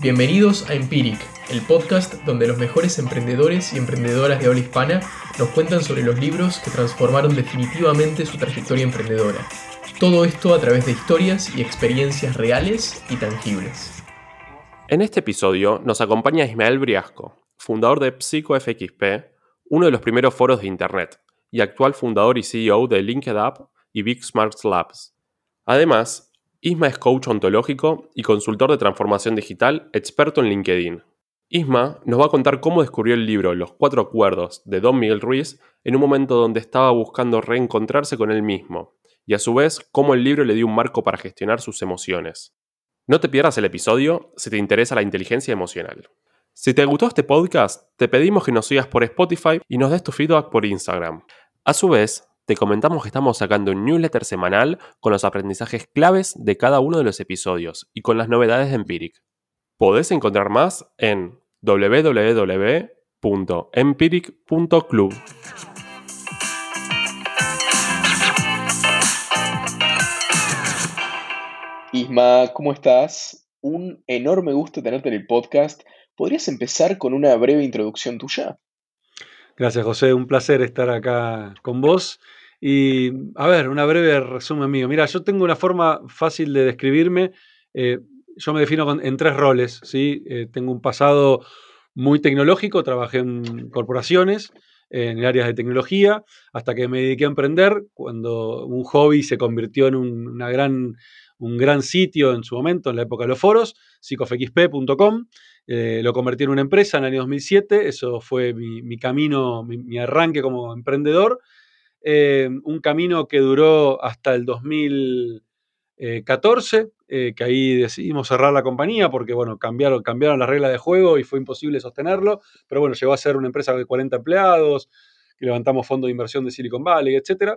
Bienvenidos a Empiric, el podcast donde los mejores emprendedores y emprendedoras de habla hispana nos cuentan sobre los libros que transformaron definitivamente su trayectoria emprendedora. Todo esto a través de historias y experiencias reales y tangibles. En este episodio nos acompaña Ismael Briasco, fundador de PsychoFXP, uno de los primeros foros de Internet, y actual fundador y CEO de LinkedUp y Big Smart Labs. Además, Isma es coach ontológico y consultor de transformación digital, experto en LinkedIn. Isma nos va a contar cómo descubrió el libro Los Cuatro Acuerdos de Don Miguel Ruiz en un momento donde estaba buscando reencontrarse con él mismo, y a su vez cómo el libro le dio un marco para gestionar sus emociones. No te pierdas el episodio si te interesa la inteligencia emocional. Si te gustó este podcast, te pedimos que nos sigas por Spotify y nos des tu feedback por Instagram. A su vez, te comentamos que estamos sacando un newsletter semanal con los aprendizajes claves de cada uno de los episodios y con las novedades de Empiric. Podés encontrar más en www.empiric.club. Isma, ¿cómo estás? Un enorme gusto tenerte en el podcast. ¿Podrías empezar con una breve introducción tuya? Gracias, José. Un placer estar acá con vos y a ver, una breve resumen mío. Mira, yo tengo una forma fácil de describirme. Eh, yo me defino en tres roles. ¿sí? Eh, tengo un pasado muy tecnológico, trabajé en corporaciones, en áreas de tecnología, hasta que me dediqué a emprender, cuando un hobby se convirtió en un, una gran, un gran sitio en su momento, en la época de los foros, psicofxp.com. Eh, lo convertí en una empresa en el año 2007, eso fue mi, camino, mi arranque como emprendedor. Eh, un camino que duró hasta el 2014, eh, que ahí decidimos cerrar la compañía porque, bueno, cambiaron, cambiaron las reglas de juego y fue imposible sostenerlo, pero bueno, llegó a ser una empresa de 40 empleados, que levantamos fondos de inversión de Silicon Valley, etc.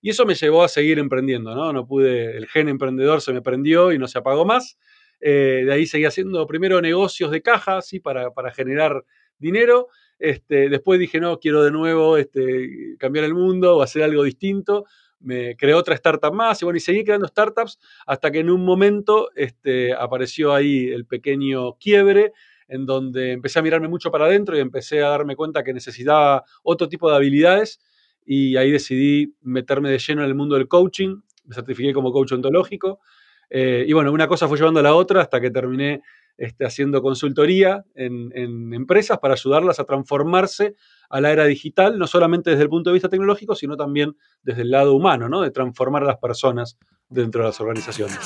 Y eso me llevó a seguir emprendiendo, ¿no? No pude, el gen emprendedor se me prendió y no se apagó más. Eh, de ahí seguí haciendo primero negocios de caja, ¿sí? Para, para generar dinero este, después dije, no, quiero de nuevo este, cambiar el mundo o hacer algo distinto. Me creé otra startup más y bueno, y seguí creando startups hasta que en un momento este, apareció ahí el pequeño quiebre en donde empecé a mirarme mucho para adentro y empecé a darme cuenta que necesitaba otro tipo de habilidades y ahí decidí meterme de lleno en el mundo del coaching. Me certifiqué como coach ontológico. Eh, y bueno, una cosa fue llevando a la otra hasta que terminé este, haciendo consultoría en, empresas para ayudarlas a transformarse a la era digital, no solamente desde el punto de vista tecnológico, sino también desde el lado humano, ¿no? de transformar a las personas dentro de las organizaciones.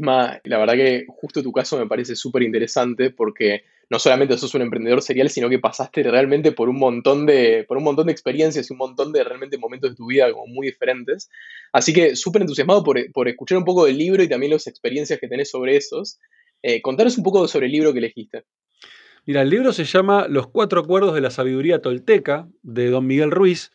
La verdad que justo tu caso me parece súper interesante porque no solamente sos un emprendedor serial, sino que pasaste realmente por un montón de, por un montón de experiencias y un montón de realmente momentos de tu vida como muy diferentes. Así que súper entusiasmado por, escuchar un poco del libro y también las experiencias que tenés sobre esos. Eh, un poco sobre el libro que elegiste. Mira, el libro se llama Los cuatro acuerdos de la sabiduría tolteca, de don Miguel Ruiz.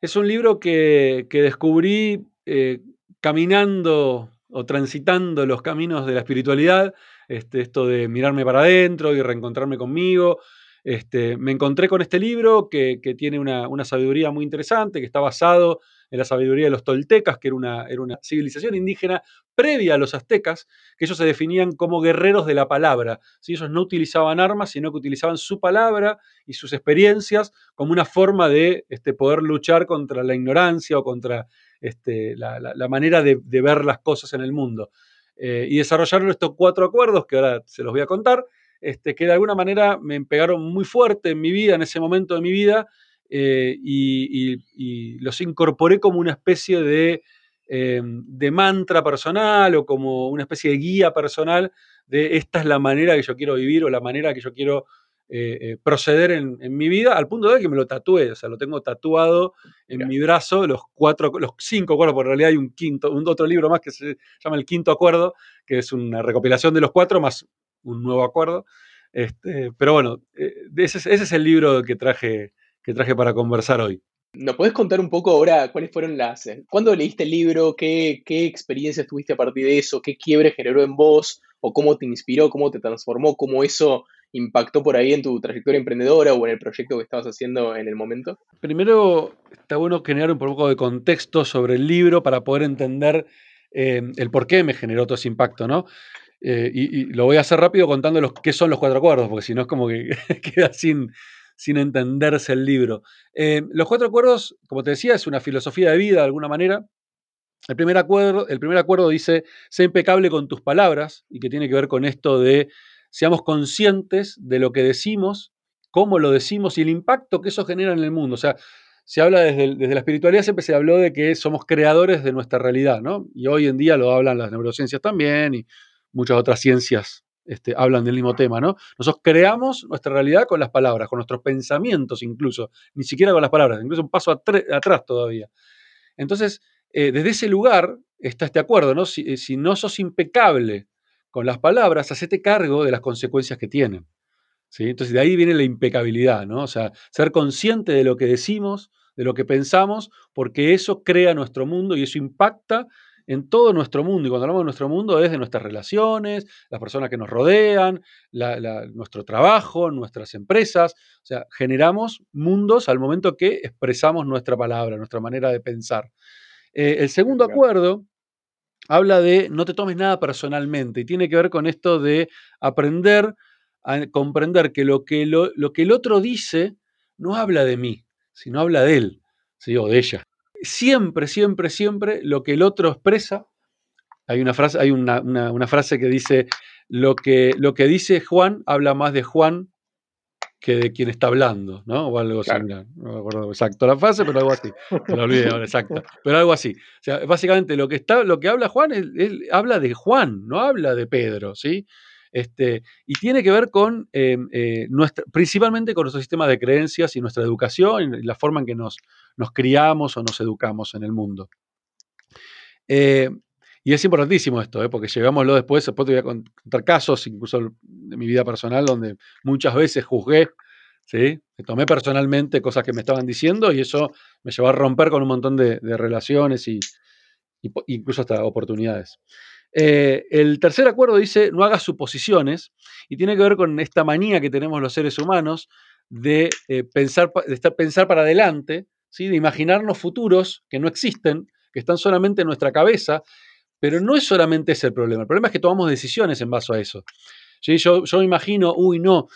Es un libro que, descubrí eh, caminando o transitando los caminos de la espiritualidad este, esto de mirarme para adentro y reencontrarme conmigo. Este, me encontré con este libro que, tiene una, sabiduría muy interesante, que está basado en la sabiduría de los toltecas, que era una, era una, civilización indígena previa a los aztecas, que ellos se definían como guerreros de la palabra. Si Ellos no utilizaban armas, sino que utilizaban su palabra y sus experiencias como una forma de este, poder luchar contra la ignorancia o contra este, la, manera de, ver las cosas en el mundo. Eh, y desarrollaron estos cuatro acuerdos que ahora se los voy a contar, este, que de alguna manera me pegaron muy fuerte en mi vida, en ese momento de mi vida, eh, y, los incorporé como una especie de, eh, de mantra personal o como una especie de guía personal de esta es la manera que yo quiero vivir o la manera que yo quiero eh, eh, proceder en, mi vida, al punto de que me lo tatué, o sea, lo tengo tatuado en mi brazo, los cuatro, los cinco acuerdos, porque en realidad hay un quinto, un otro libro más que se llama El Quinto Acuerdo, que es una recopilación de los cuatro más un nuevo acuerdo. Este, pero bueno, eh, ese, es el libro que traje, que traje para conversar hoy. ¿Nos podés contar un poco ahora cuáles fueron las... ¿Cuándo leíste el libro? ¿Qué, qué experiencias tuviste a partir de eso? ¿Qué quiebre generó en vos? ¿O cómo te inspiró? ¿Cómo te transformó? ¿Cómo eso impactó por ahí en tu trayectoria emprendedora o en el proyecto que estabas haciendo en el momento? Primero, está bueno generar un poco de contexto sobre el libro para poder entender eh, el por qué me generó todo ese impacto, ¿no? Eh, y, lo voy a hacer rápido contando los, qué son los cuatro acuerdos, porque si no es como que queda sin, sin entenderse el libro. Eh, los cuatro acuerdos, como te decía, es una filosofía de vida de alguna manera. El primer, acuerdo, el primer acuerdo dice, sé impecable con tus palabras, y que tiene que ver con esto de seamos conscientes de lo que decimos, cómo lo decimos y el impacto que eso genera en el mundo. O sea, se habla desde, desde, la espiritualidad, siempre se habló de que somos creadores de nuestra realidad, ¿no? Y hoy en día lo hablan las neurociencias también y muchas otras ciencias este, hablan del mismo tema, ¿no? Nosotros creamos nuestra realidad con las palabras, con nuestros pensamientos incluso, ni siquiera con las palabras, incluso un paso atrás todavía. Entonces, eh, desde ese lugar está este acuerdo, ¿no? Si, eh, si, no sos impecable con las palabras, hacete cargo de las consecuencias que tienen. ¿sí? Entonces, de ahí viene la impecabilidad, ¿no? O sea, ser consciente de lo que decimos, de lo que pensamos, porque eso crea nuestro mundo y eso impacta en todo nuestro mundo. Y cuando hablamos de nuestro mundo es de nuestras relaciones, las personas que nos rodean, nuestro trabajo, nuestras empresas. O sea, generamos mundos al momento que expresamos nuestra palabra, nuestra manera de pensar. Eh, el segundo acuerdo habla de no te tomes nada personalmente y tiene que ver con esto de aprender a comprender que lo que, lo, que el otro dice no habla de mí, sino habla de él, ¿sí? o de ella siempre, siempre, siempre lo que el otro expresa. Hay una frase, hay una, frase que dice, lo que, lo que dice Juan habla más de Juan que de quien está hablando, ¿no? O algo similar. No me acuerdo exacto la frase, pero algo así. Me lo olvidé ahora, exacto. Pero algo así. O sea, básicamente lo que, está, lo que habla Juan, él habla de Juan, no habla de Pedro, ¿sí? Este, y tiene que ver con, eh, eh, nuestra, principalmente con nuestro sistema de creencias y nuestra educación y la forma en que nos, nos criamos o nos educamos en el mundo. Eh, y es importantísimo esto, porque llegámoslo después, después te voy a contar casos, incluso de mi vida personal, donde muchas veces juzgué, ¿sí? Me tomé personalmente cosas que me estaban diciendo y eso me llevó a romper con un montón de, relaciones y, incluso hasta oportunidades. Eh, el tercer acuerdo dice, no hagas suposiciones, y tiene que ver con esta manía que tenemos los seres humanos de, eh, pensar, de estar, pensar para adelante, ¿sí? de imaginarnos futuros que no existen, que están solamente en nuestra cabeza, pero no es solamente ese el problema, el problema es que tomamos decisiones en base a eso. Yo, yo me imagino, uy, no,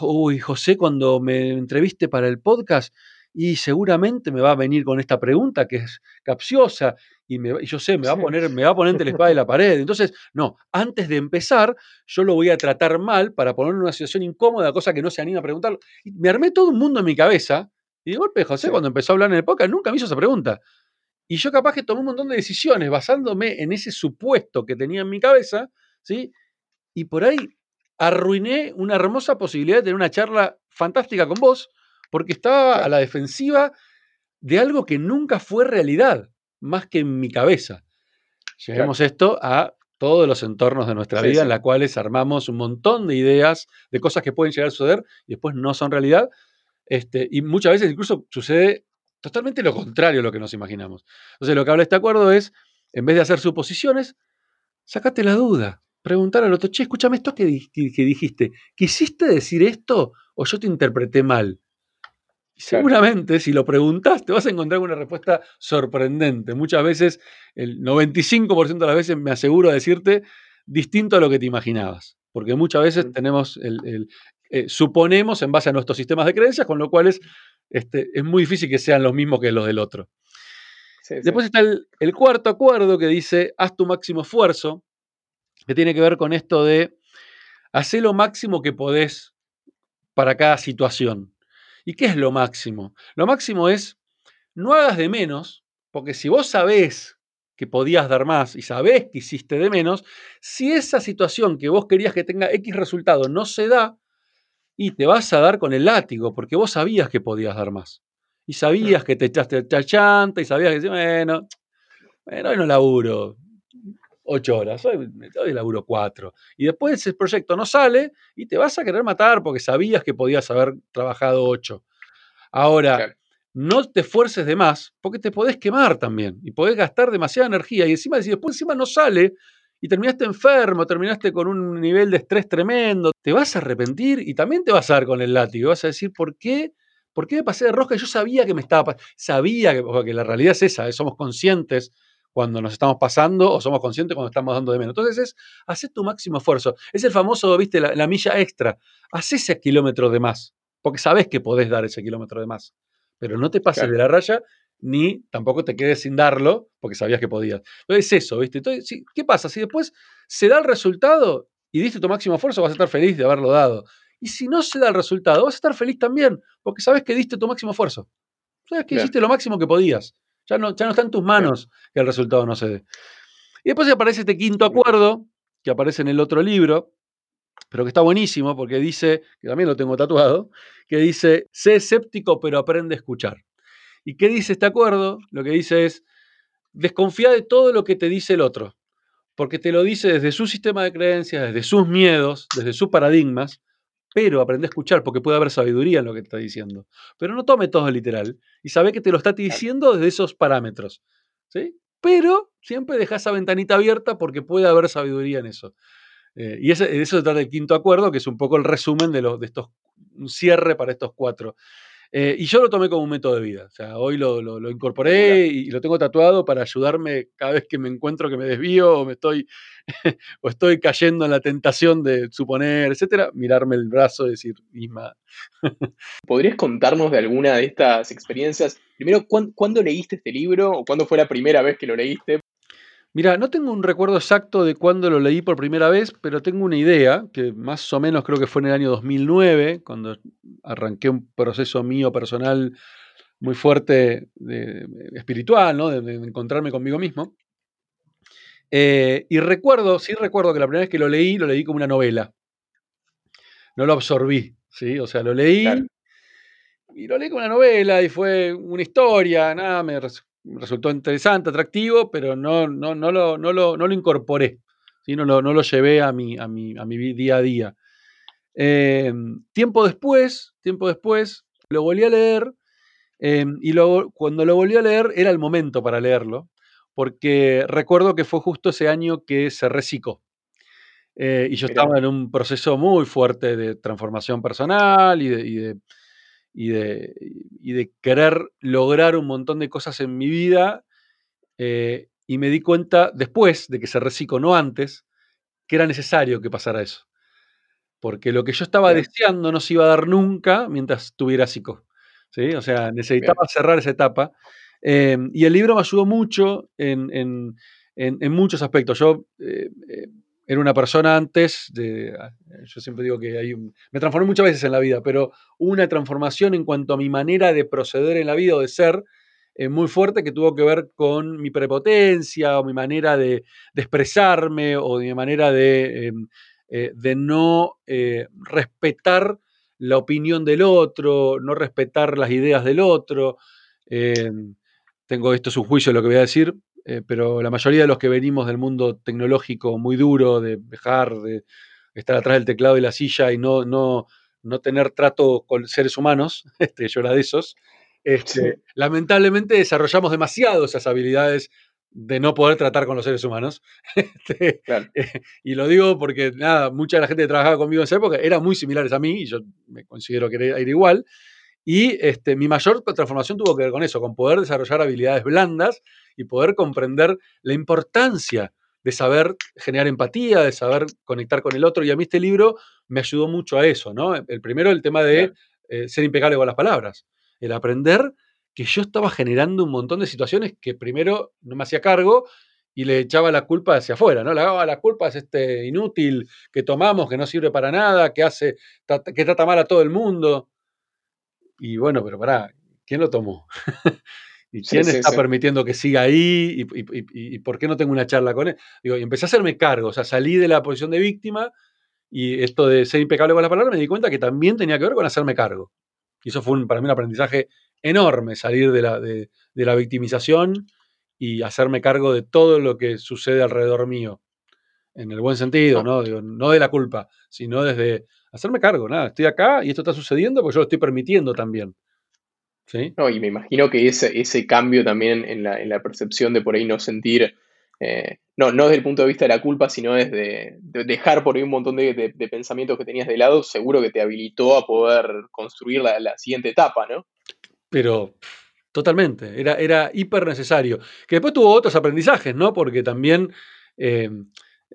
uy, José, cuando me entreviste para el podcast, y seguramente me va a venir con esta pregunta que es capciosa y, yo sé, me va, a poner, me va a poner entre la espada y la pared. Entonces, no, antes de empezar, yo lo voy a tratar mal para poner en una situación incómoda, cosa que no se anima a preguntarlo. Y me armé todo un mundo en mi cabeza y de golpe José, cuando empezó a hablar en el podcast, nunca me hizo esa pregunta. Y yo capaz que tomé un montón de decisiones basándome en ese supuesto que tenía en mi cabeza, ¿sí? Y por ahí arruiné una hermosa posibilidad de tener una charla fantástica con vos, porque estaba a la defensiva de algo que nunca fue realidad, más que en mi cabeza. Llevemos esto a todos los entornos de nuestra vida en los cuales armamos un montón de ideas de cosas que pueden llegar a suceder y después no son realidad. Este, y muchas veces incluso sucede totalmente lo contrario a lo que nos imaginamos. Entonces, lo que habla este acuerdo es, en vez de hacer suposiciones, sacate la duda. Preguntar al otro, che, escúchame esto que dijiste. ¿Quisiste decir esto o yo te interpreté mal? seguramente, si lo preguntas, te vas a encontrar una respuesta sorprendente. Muchas veces, el 95% de las veces me aseguro a decirte distinto a lo que te imaginabas. Porque muchas veces tenemos el, eh, suponemos en base a nuestros sistemas de creencias, con lo cual es, este, es muy difícil que sean los mismos que los del otro. Después está el, el, cuarto acuerdo que dice, haz tu máximo esfuerzo, que tiene que ver con esto de hacer lo máximo que podés para cada situación. ¿Y qué es lo máximo? Lo máximo es, no hagas de menos, porque si vos sabés que podías dar más y sabés que hiciste de menos, si esa situación que vos querías que tenga X resultado no se da, y te vas a dar con el látigo, porque vos sabías que podías dar más. Y sabías que te echaste el chanta y sabías que, bueno, bueno, hoy no laburo, ocho horas, hoy, hoy laburo cuatro. Y después ese proyecto no sale y te vas a querer matar porque sabías que podías haber trabajado ocho. Ahora, no te esfuerces de más porque te podés quemar también y podés gastar demasiada energía. Y encima, si después encima no sale y terminaste enfermo, terminaste con un nivel de estrés tremendo, te vas a arrepentir y también te vas a dar con el látigo. Vas a decir, ¿por qué? ¿Por qué me pasé de rosca? Yo sabía que me estaba sabía que, que la realidad es esa, ¿eh? somos conscientes cuando nos estamos pasando o somos conscientes cuando estamos dando de menos. Entonces es, hacer tu máximo esfuerzo. Es el famoso, viste, la, milla extra. Haz ese kilómetro de más, porque sabes que podés dar ese kilómetro de más. Pero no te pases de la raya ni tampoco te quedes sin darlo porque sabías que podías. Entonces es eso, ¿viste? Entonces, ¿qué pasa? Si después se da el resultado y diste tu máximo esfuerzo, vas a estar feliz de haberlo dado. Y si no se da el resultado, vas a estar feliz también, porque sabes que diste tu máximo esfuerzo. Sabes que hiciste lo máximo que podías. Ya no, ya no está en tus manos que el resultado no se dé. Y después aparece este quinto acuerdo, que aparece en el otro libro, pero que está buenísimo porque dice, que también lo tengo tatuado, que dice, sé escéptico pero aprende a escuchar. ¿Y qué dice este acuerdo? Lo que dice es, desconfía de todo lo que te dice el otro, porque te lo dice desde su sistema de creencias, desde sus miedos, desde sus paradigmas, pero aprende a escuchar porque puede haber sabiduría en lo que te está diciendo. Pero no tome todo literal y sabe que te lo está diciendo desde esos parámetros. ¿sí? Pero siempre deja esa ventanita abierta porque puede haber sabiduría en eso. Eh, y ese, eso se trata del quinto acuerdo, que es un poco el resumen de, de estos, un cierre para estos cuatro. Eh, y yo lo tomé como un método de vida. O sea, hoy lo, lo, incorporé y, lo tengo tatuado para ayudarme cada vez que me encuentro que me desvío o me estoy, o estoy cayendo en la tentación de suponer, etcétera, mirarme el brazo y decir, misma. ¿Podrías contarnos de alguna de estas experiencias? Primero, ¿cuándo leíste este libro o cuándo fue la primera vez que lo leíste? Mira, no tengo un recuerdo exacto de cuándo lo leí por primera vez, pero tengo una idea, que más o menos creo que fue en el año 2009, cuando arranqué un proceso mío personal muy fuerte, de, espiritual, ¿no? de, encontrarme conmigo mismo. Eh, y recuerdo, sí recuerdo que la primera vez que lo leí, lo leí como una novela. No lo absorbí, ¿sí? O sea, lo leí y lo leí como una novela y fue una historia, nada, me resultó interesante, atractivo, pero no, no, no, lo, no, lo, no lo incorporé, no, lo, no lo llevé a mi, a mi, a mi día a día. Eh, tiempo después, tiempo después, lo volví a leer eh, y luego, cuando lo volví a leer era el momento para leerlo, porque recuerdo que fue justo ese año que se recicló. Eh, y yo estaba en un proceso muy fuerte de transformación personal y de y de, y de querer lograr un montón de cosas en mi vida. Eh, y me di cuenta después de que se recicló, no antes, que era necesario que pasara eso. Porque lo que yo estaba deseando no se iba a dar nunca mientras tuviera psico. ¿sí? O sea, necesitaba cerrar esa etapa. Em, y el libro me ayudó mucho en, en, en, muchos aspectos. Yo eh, eh, era una persona antes de, ah, yo siempre digo que hay un, me transformé muchas veces en la vida, pero una transformación en cuanto a mi manera de proceder en la vida o de ser eh, muy fuerte que tuvo que ver con mi prepotencia o mi manera de, expresarme o mi manera de, em, eh, no eh, respetar la opinión del otro, no respetar las ideas del otro. Em, tengo esto es un juicio lo que voy a decir, eh, pero la mayoría de los que venimos del mundo tecnológico muy duro, de dejar de estar atrás del teclado y la silla y no, no, no tener trato con seres humanos, este, yo era de esos, este, lamentablemente desarrollamos demasiado esas habilidades de no poder tratar con los seres humanos. Este, eh, y lo digo porque, nada, mucha de la gente que trabajaba conmigo en esa época eran muy similares a mí, y yo me considero que era, igual. Y este, mi mayor transformación tuvo que ver con eso, con poder desarrollar habilidades blandas y poder comprender la importancia de saber generar empatía, de saber conectar con el otro. Y a mí este libro me ayudó mucho a eso, ¿no? El primero, el tema de eh, ser impecable con las palabras. El aprender que yo estaba generando un montón de situaciones que primero no me hacía cargo y le echaba la culpa hacia afuera, ¿no? Le daba la culpa es este inútil que tomamos, que no sirve para nada, que hace, que trata mal a todo el mundo. Y bueno, pero pará, ¿quién lo tomó? ¿Y quién está permitiendo que siga ahí? ¿Y, por qué no tengo una charla con él? Digo, y empecé a hacerme cargo, o sea, salí de la posición de víctima y esto de ser impecable con las palabras me di cuenta que también tenía que ver con hacerme cargo. Y eso fue para mí un aprendizaje enorme, salir de la, de, la victimización y hacerme cargo de todo lo que sucede alrededor mío. En el buen sentido, ¿no? Digo, no de la culpa, sino desde hacerme cargo. Nada, estoy acá y esto está sucediendo porque yo lo estoy permitiendo también. No, y me imagino que ese, ese cambio también en la, percepción de por ahí no sentir Eh, no, no desde el punto de vista de la culpa, sino desde de dejar por ahí un montón de, pensamientos que tenías de lado, seguro que te habilitó a poder construir la, siguiente etapa, ¿no? Pero totalmente, era, era hiper necesario. Que después tuvo otros aprendizajes, ¿no? Porque también, eh,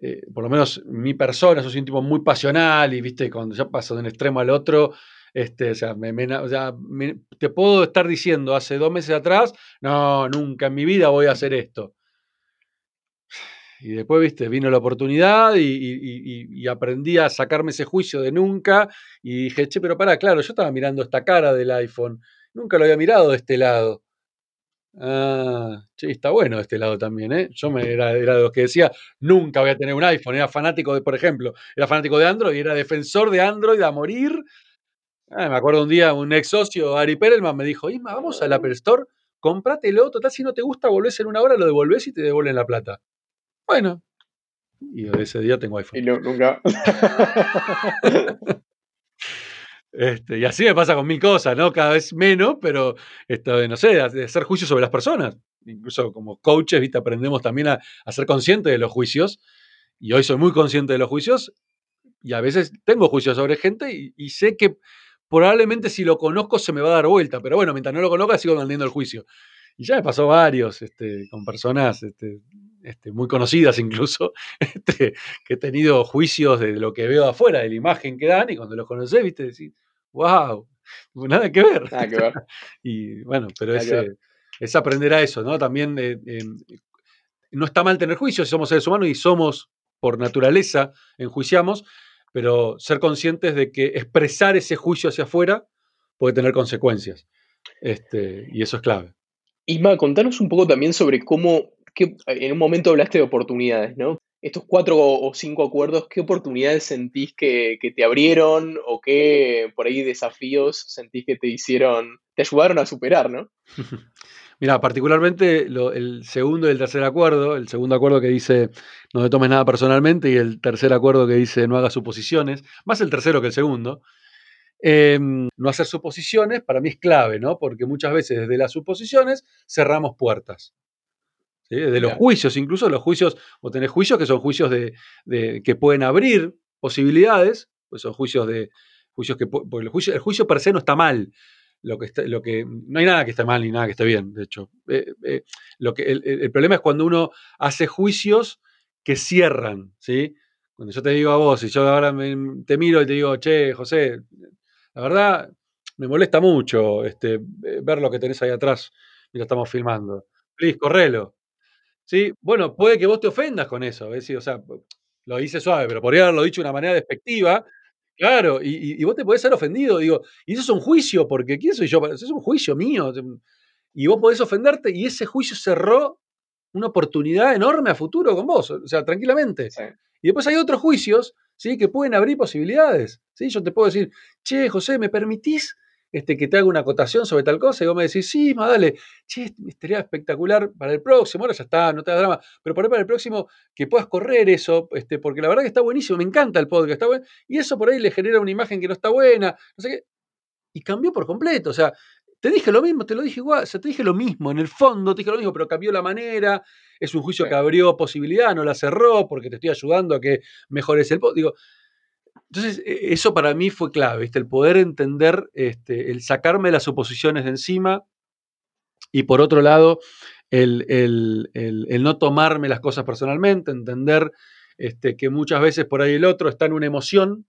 eh, por lo menos mi persona, soy un tipo muy pasional y, viste, cuando ya paso de un extremo al otro, este, o sea, te puedo estar diciendo hace dos meses atrás, no, nunca en mi vida voy a hacer esto. Y después, viste, vino la oportunidad y, aprendí a sacarme ese juicio de nunca. Y dije, che, pero pará, claro, yo estaba mirando esta cara del iPhone. Nunca lo había mirado de este lado. Ah, che, está bueno este lado también, ¿eh? Yo me, era, era, de los que decía, nunca voy a tener un iPhone. Era fanático de, por ejemplo, era fanático de Android y era defensor de Android a morir. Ah, me acuerdo un día, un ex socio, Ari Perelman, me dijo, Isma, vamos al Apple Store, comprátelo, total, si no te gusta, volvés en una hora, lo devolvés y te devuelven la plata. Bueno. Y ese día tengo iPhone. Y nunca. Este, y así me pasa con mil cosas, ¿no? Cada vez menos, pero esto no sé, de hacer juicios sobre las personas. Incluso como coaches, ¿viste? aprendemos también a, ser conscientes de los juicios. Y hoy soy muy consciente de los juicios. Y a veces tengo juicios sobre gente y, sé que probablemente si lo conozco se me va a dar vuelta. Pero bueno, mientras no lo conozca, sigo manteniendo el juicio. Y ya me pasó varios este, con personas este, este, muy conocidas incluso, este, que he tenido juicios de lo que veo afuera, de la imagen que dan, y cuando los conocés, viste, decís, wow, nada que ver. Nada que ver. y bueno, pero es, es, aprender a eso, ¿no? También eh, em, no está mal tener juicios, somos seres humanos y somos, por naturaleza, enjuiciamos, pero ser conscientes de que expresar ese juicio hacia afuera puede tener consecuencias. Este, y eso es clave. Isma, contanos un poco también sobre cómo en un momento hablaste de oportunidades, ¿no? Estos cuatro o cinco acuerdos, ¿qué oportunidades sentís que, te abrieron o qué por ahí desafíos sentís que te hicieron, te ayudaron a superar, ¿no? Mira, particularmente el segundo y el tercer acuerdo, el segundo acuerdo que dice no te tomes nada personalmente y el tercer acuerdo que dice no hagas suposiciones, más el tercero que el segundo, em, no hacer suposiciones para mí es clave, ¿no? Porque muchas veces desde las suposiciones cerramos puertas de los juicios, incluso los juicios, o tenés juicios que son juicios de, que pueden abrir posibilidades, pues son juicios de juicios que el juicio, el juicio per se no está mal. Lo que, lo que no hay nada que esté mal ni nada que esté bien, de hecho. Eh, eh, lo que, el, problema es cuando uno hace juicios que cierran, ¿sí? Cuando yo te digo a vos, y yo ahora te miro y te digo, che, José, la verdad me molesta mucho este, ver lo que tenés ahí atrás mientras estamos filmando. Please, correlo. Sí, bueno, puede que vos te ofendas con eso, o sea, lo hice suave, pero podría haberlo dicho de una manera despectiva. Claro, y, vos te podés ser ofendido, digo, y eso es un juicio, porque ¿quién soy yo? Eso es un juicio mío. Y vos podés ofenderte, y ese juicio cerró una oportunidad enorme a futuro con vos, o sea, tranquilamente. Y después hay otros juicios, ¿sí? Que pueden abrir posibilidades, ¿sí? Yo te puedo decir, che, José, ¿me permitís este, que te haga una acotación sobre tal cosa y vos me decís, sí, más dale, che, estaría espectacular para el próximo, ahora ya está, no te da drama, pero por ahí para el próximo que puedas correr eso, este, porque la verdad que está buenísimo, me encanta el podcast, está bueno, y eso por ahí le genera una imagen que no está buena, no sé qué, y cambió por completo, o sea, te dije lo mismo, te lo dije igual, o sea, te dije lo mismo, en el fondo te dije lo mismo, pero cambió la manera, es un juicio que abrió posibilidad, no la cerró, porque te estoy ayudando a que mejores el podcast, digo, entonces, e, eso para mí fue clave, el poder entender, este, el sacarme las oposiciones de encima y por otro lado, el, no tomarme las cosas personalmente, entender este, que muchas veces por ahí el otro está en una emoción.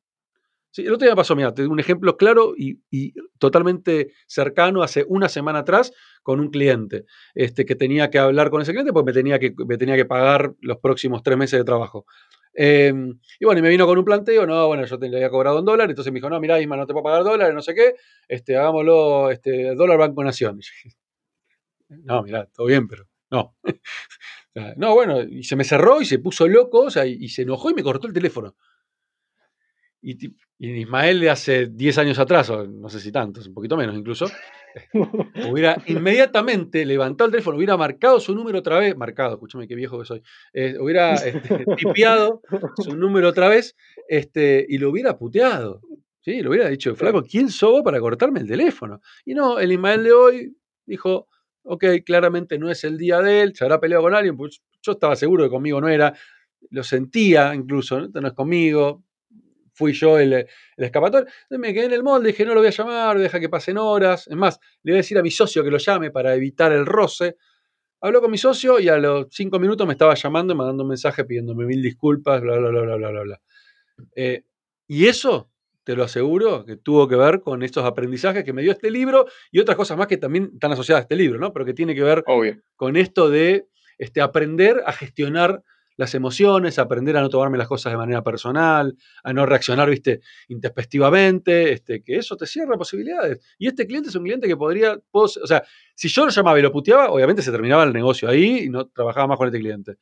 el otro día pasó, mira, un ejemplo claro y, totalmente cercano hace una semana atrás con un cliente este, que tenía que hablar con ese cliente porque me tenía que, me tenía que pagar los próximos tres meses de trabajo. Em, y bueno, y me vino con un planteo, no, bueno, yo te le había cobrado un dólar, entonces me dijo, no, mira, Isma, no te puedo pagar dólares, no sé qué, este, hagámoslo, este, dólar Banco Nación. no, mira, todo bien, pero no. no, bueno, y se me cerró y se puso loco, o sea, y, se enojó y me cortó el teléfono. Y, y Ismael de hace 10 años atrás, o no sé si tantos, un poquito menos incluso, hubiera inmediatamente levantado el teléfono, hubiera marcado su número otra vez, marcado, escúchame qué viejo que soy, eh, hubiera este, tipeado su número otra vez este, y lo hubiera puteado. ¿sí? Lo hubiera dicho, flaco, ¿quién soy para cortarme el teléfono? Y no, el Ismael de hoy dijo, ok, claramente no es el día de él, se habrá peleado con alguien, pues yo estaba seguro que conmigo no era, lo sentía incluso, ¿no? no es conmigo, fui yo el, el escapatorio. Entonces me quedé en el molde, dije, no lo voy a llamar, deja que pasen horas. Es más, le voy a decir a mi socio que lo llame para evitar el roce. Habló con mi socio y a los cinco minutos me estaba llamando y mandando un mensaje pidiéndome mil disculpas, bla, bla, bla, bla, bla, bla. bla. Eh, y eso, te lo aseguro, que tuvo que ver con estos aprendizajes que me dio este libro y otras cosas más que también están asociadas a este libro, ¿no? Pero que tiene que ver Obvio. con esto de este, aprender a gestionar las emociones, aprender a no tomarme las cosas de manera personal, a no reaccionar, viste, intempestivamente, este, que eso te cierra posibilidades. Y este cliente es un cliente que podría, o sea, si yo lo llamaba y lo puteaba, obviamente se terminaba el negocio ahí y no trabajaba más con este cliente.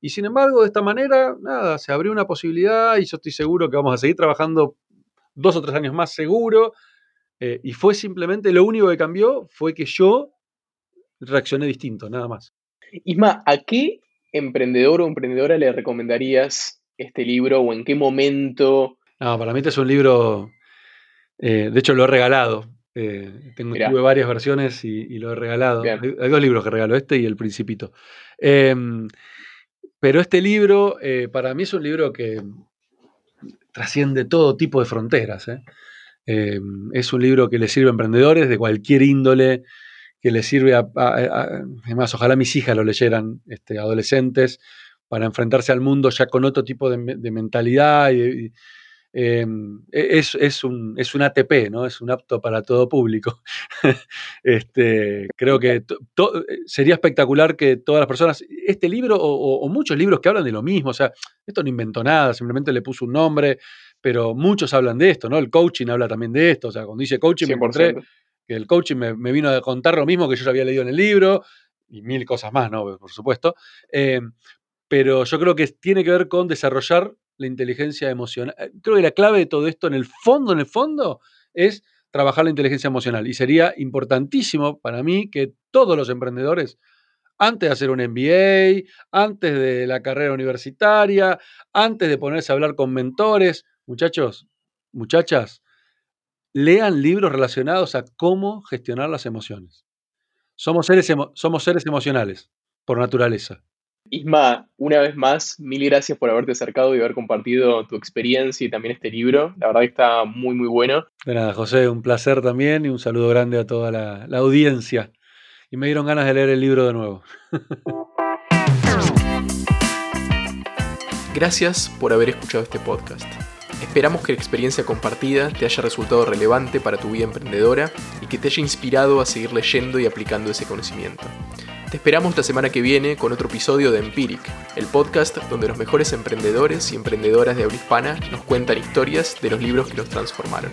Y sin embargo, de esta manera, nada, se abrió una posibilidad y yo estoy seguro que vamos a seguir trabajando dos o tres años más seguro. eh, y fue simplemente, lo único que cambió fue que yo reaccioné distinto, nada más. Isma, ¿a emprendedor o emprendedora le recomendarías este libro o en qué momento? No, para mí este es un libro, eh, de hecho lo he regalado. eh, tengo, Mirá. tuve varias versiones y, y lo he regalado. Bien. Hay, dos libros que regalo, este y El Principito. Em, pero este libro, eh, para mí es un libro que trasciende todo tipo de fronteras. Em, es un libro que le sirve a emprendedores de cualquier índole, que le sirve a, además, ojalá mis hijas lo leyeran, este, adolescentes, para enfrentarse al mundo ya con otro tipo de, me- de mentalidad. y- em, es, es un, es un ATP, ¿no? Es un apto para todo público. este, creo que sería espectacular que todas las personas, este libro o, o- muchos libros que hablan de lo mismo, o sea, esto no inventó nada, simplemente le puso un nombre, pero muchos hablan de esto, ¿no? El coaching habla también de esto, o sea, cuando dice coaching me encontré 100%. Que el coaching me, vino a contar lo mismo que yo ya había leído en el libro y mil cosas más, ¿no? Por supuesto. Eh, pero yo creo que tiene que ver con desarrollar la inteligencia emocional. Eh, Creo que la clave de todo esto, en el fondo, en el fondo, es trabajar la inteligencia emocional. Y sería importantísimo para mí que todos los emprendedores, antes de hacer un MBA, antes de la carrera universitaria, antes de ponerse a hablar con mentores, muchachos, muchachas, lean libros relacionados a cómo gestionar las emociones. Somos seres, emo- somos seres emocionales, por naturaleza. Isma, una vez más, mil gracias por haberte acercado y haber compartido tu experiencia y también este libro. La verdad que está muy, muy bueno. De nada, José, un placer también y un saludo grande a toda la, la audiencia. Y me dieron ganas de leer el libro de nuevo. Gracias por haber escuchado este podcast. Esperamos que la experiencia compartida te haya resultado relevante para tu vida emprendedora y que te haya inspirado a seguir leyendo y aplicando ese conocimiento. Te esperamos la semana que viene con otro episodio de Empiric, el podcast donde los mejores emprendedores y emprendedoras de habla hispana nos cuentan historias de los libros que los transformaron.